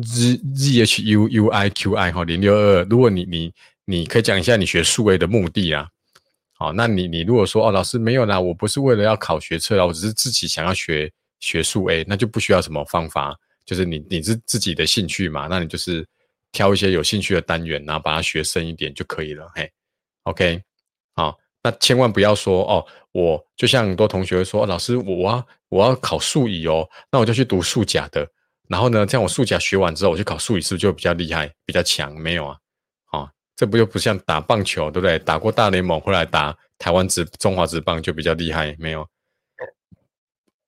Speaker 1: Z Z H U U I Q I 哈零六二，如果你你你可以讲一下你学数 A 的目的啊。好，那你你如果说哦，老师没有啦，我不是为了要考学测啦，我只是自己想要学学数 A，那就不需要什么方法。就是你你是自己的兴趣嘛，那你就是挑一些有兴趣的单元，然后把它学深一点就可以了。嘿，OK，好，那千万不要说哦，我就像很多同学说，老师我要我要考数乙哦，那我就去读数甲的，然后呢，这样我数甲学完之后，我去考数理是不是就比较厉害、比较强？没有啊，啊，这不就不像打棒球对不对？打过大联盟回来打台湾职中华职棒就比较厉害？没有。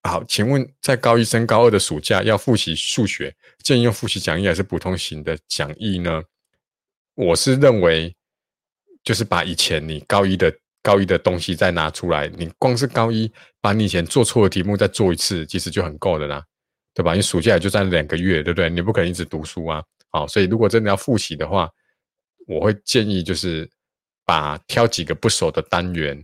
Speaker 1: 好，请问在高一升高二的暑假要复习数学，建议用复习讲义还是普通型的讲义呢？我是认为，就是把以前你高一的高一的东西再拿出来，你光是高一把你以前做错的题目再做一次，其实就很够的啦，对吧？你暑假也就占两个月，对不对？你不可能一直读书啊。好，所以如果真的要复习的话，我会建议就是把挑几个不熟的单元，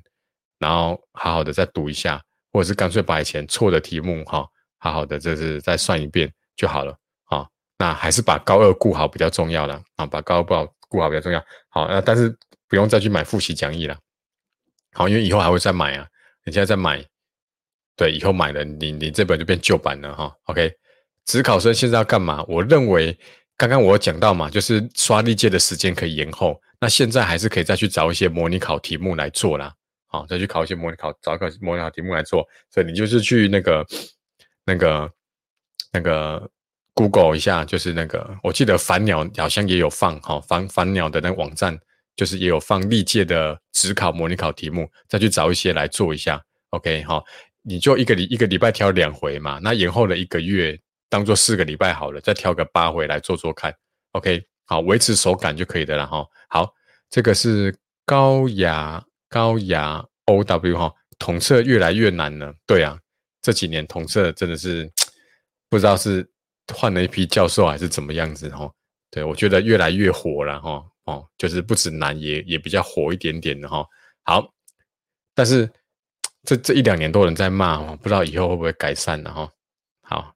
Speaker 1: 然后好好的再读一下。或者是干脆把以前错的题目哈，好好的就是再算一遍就好了啊。那还是把高二顾好比较重要了啊，把高二不好顾好比较重要。好，那但是不用再去买复习讲义了。好，因为以后还会再买啊。你现在再买，对，以后买了你你这本就变旧版了哈。OK，职考生现在要干嘛？我认为刚刚我讲到嘛，就是刷历届的时间可以延后。那现在还是可以再去找一些模拟考题目来做啦。好，再去考一些模拟考，找一个模拟考题目来做。所以你就是去那个、那个、那个 Google 一下，就是那个，我记得凡鸟好像也有放，哈，凡凡鸟的那个网站，就是也有放历届的职考模拟考题目，再去找一些来做一下。OK，好，你就一个礼一个礼拜挑两回嘛，那延后了一个月，当做四个礼拜好了，再挑个八回来做做看。OK，好，维持手感就可以的了哈。好，这个是高雅。高雅 O W 哈，统测越来越难了。对啊，这几年统测真的是 [tsk] 不知道是换了一批教授还是怎么样子哈。对我觉得越来越火了哈。哦，就是不止难，也也比较火一点点的哈。好，但是这这一两年多人在骂哦，不知道以后会不会改善了哈。好，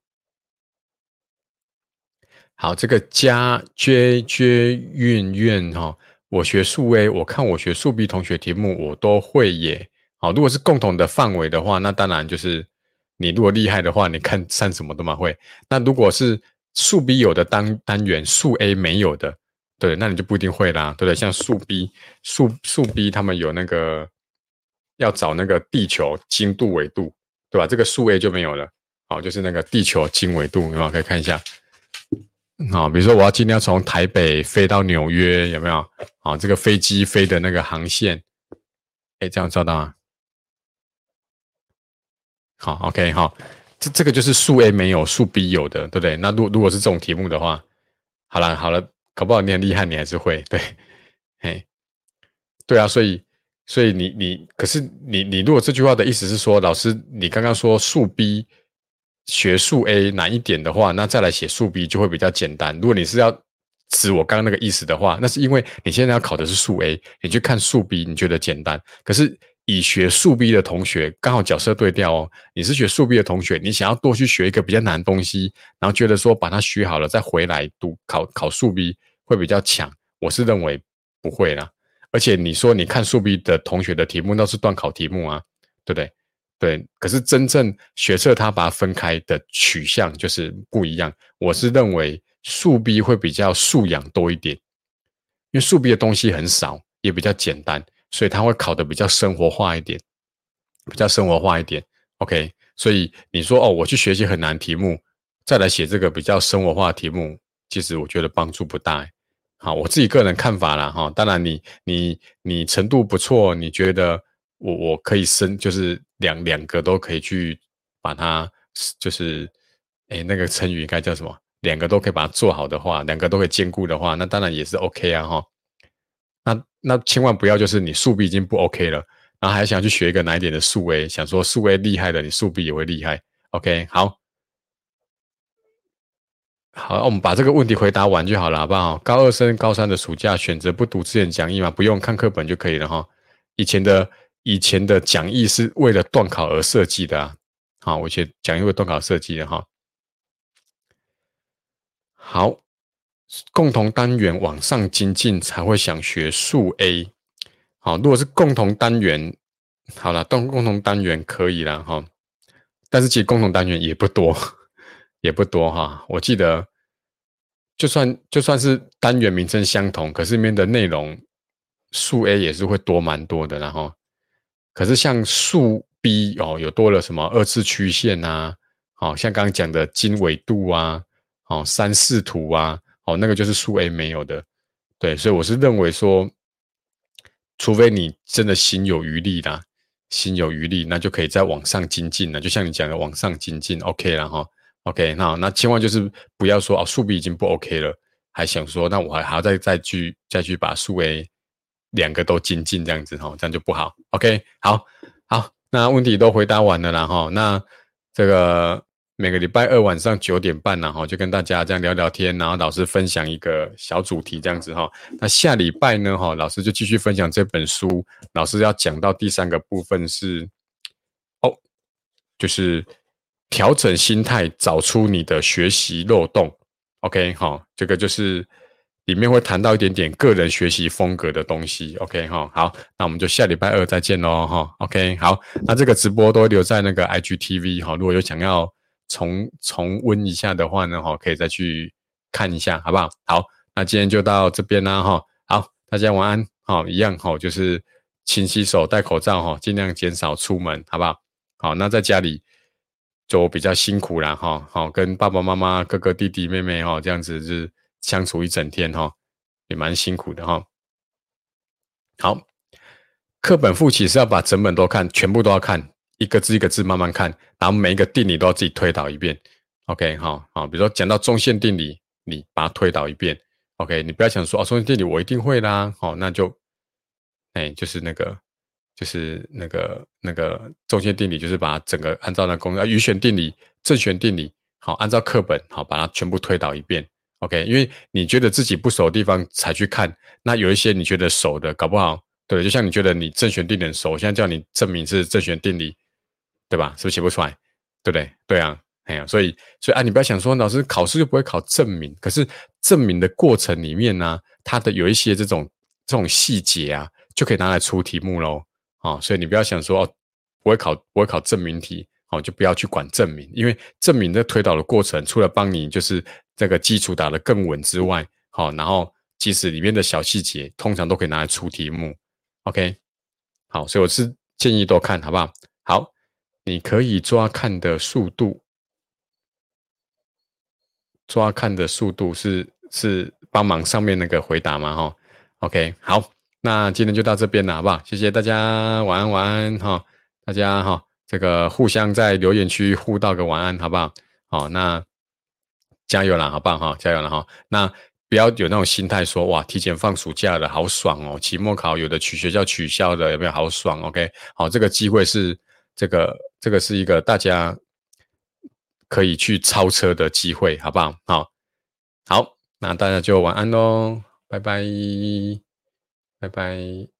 Speaker 1: 好，这个家绝绝运运哈。我学数 A，我看我学数 B 同学题目我都会耶。好，如果是共同的范围的话，那当然就是你如果厉害的话，你看算什么都蛮会。那如果是数 B 有的单单元，数 A 没有的，对，那你就不一定会啦，对不对？像数 B、数数 B 他们有那个要找那个地球经度纬度，对吧？这个数 A 就没有了。好，就是那个地球经纬度，有没有可以看一下？好，比如说我要今天要从台北飞到纽约，有没有？好，这个飞机飞的那个航线，哎，这样找到吗？好，OK，好，这这个就是数 A 没有，数 B 有的，对不对？那如如果是这种题目的话，好了好了，搞不好你很厉害，你还是会对，嘿，对啊，所以所以你你可是你你如果这句话的意思是说，老师你刚刚说数 B。学数 A 难一点的话，那再来写数 B 就会比较简单。如果你是要指我刚刚那个意思的话，那是因为你现在要考的是数 A，你去看数 B，你觉得简单。可是以学数 B 的同学刚好角色对调哦，你是学数 B 的同学，你想要多去学一个比较难的东西，然后觉得说把它学好了再回来读考考数 B 会比较强。我是认为不会啦。而且你说你看数 B 的同学的题目那是段考题目啊，对不对？对，可是真正学测它把它分开的取向就是不一样。我是认为数 B 会比较素养多一点，因为数 B 的东西很少，也比较简单，所以它会考的比较生活化一点，比较生活化一点。OK，所以你说哦，我去学习很难题目，再来写这个比较生活化的题目，其实我觉得帮助不大。好，我自己个人看法啦，哈，当然你你你程度不错，你觉得。我我可以升，就是两两个都可以去把它，就是哎，那个成语应该叫什么？两个都可以把它做好的话，两个都可以兼顾的话，那当然也是 OK 啊哈。那那千万不要就是你数 B 已经不 OK 了，然后还想去学一个难一点的数 A，想说数 A 厉害的，你数 B 也会厉害。OK，好，好，我们把这个问题回答完就好了，好不好？高二升高三的暑假选择不读字典讲义吗？不用看课本就可以了哈。以前的。以前的讲义是为了断考而设计的啊，好，我写讲义为断考设计的哈。好，共同单元往上精进才会想学数 A。好，如果是共同单元，好了，共共同单元可以了哈。但是其实共同单元也不多，也不多哈。我记得，就算就算是单元名称相同，可是里面的内容数 A 也是会多蛮多的，然后。可是像数 B 哦，有多了什么二次曲线呐？好像刚刚讲的经纬度啊，哦三视图啊，哦那个就是数 A 没有的。对，所以我是认为说，除非你真的心有余力啦，心有余力，那就可以再往上精进了。就像你讲的，往上精进，OK 了哈。OK，那那千万就是不要说哦，数 B 已经不 OK 了，还想说那我还还要再再去再去把数 A。两个都精进这样子哈，这样就不好。OK，好，好，那问题都回答完了啦哈。那这个每个礼拜二晚上九点半呢哈，就跟大家这样聊聊天，然后老师分享一个小主题这样子哈。那下礼拜呢哈，老师就继续分享这本书。老师要讲到第三个部分是哦，就是调整心态，找出你的学习漏洞。OK，好，这个就是。里面会谈到一点点个人学习风格的东西，OK 哈，好，那我们就下礼拜二再见喽哈，OK 好，那这个直播都留在那个 IGTV 哈，如果有想要重重温一下的话呢哈，可以再去看一下，好不好？好，那今天就到这边啦哈，好，大家晚安，好，一样哈，就是勤洗手、戴口罩哈，尽量减少出门，好不好？好，那在家里就比较辛苦了哈，好，跟爸爸妈妈、哥哥、弟弟、妹妹哈，这样子是。相处一整天哈，也蛮辛苦的哈。好，课本复习是要把整本都看，全部都要看，一个字一个字慢慢看，然后每一个定理都要自己推导一遍。OK，好好，比如说讲到中线定理，你把它推导一遍。OK，你不要想说哦，中线定理我一定会啦，好，那就，哎，就是那个，就是那个那个中线定理，就是把整个按照那公啊余弦定理、正弦定理，好，按照课本好把它全部推导一遍。OK，因为你觉得自己不熟的地方才去看，那有一些你觉得熟的，搞不好对，就像你觉得你正弦定理熟，现在叫你证明是正弦定理，对吧？是不是写不出来？对不对？对啊，哎呀，所以所以啊，你不要想说老师考试就不会考证明，可是证明的过程里面呢，它的有一些这种这种细节啊，就可以拿来出题目喽。啊，所以你不要想说哦，不会考不会考证明题，哦，就不要去管证明，因为证明的推导的过程，除了帮你就是。这个基础打得更稳之外，好，然后即使里面的小细节，通常都可以拿来出题目。OK，好，所以我是建议多看好不好？好，你可以抓看的速度，抓看的速度是是帮忙上面那个回答吗？哈，OK，好，那今天就到这边了，好不好？谢谢大家，晚安晚安哈，大家哈，这个互相在留言区互道个晚安，好不好？好，那。加油了，好棒哈！加油了哈！那不要有那种心态，说哇，提前放暑假了，好爽哦！期末考有的取学校取消的，有没有好爽？OK，好，这个机会是这个这个是一个大家可以去超车的机会，好不好？好，好，那大家就晚安喽，拜拜，拜拜。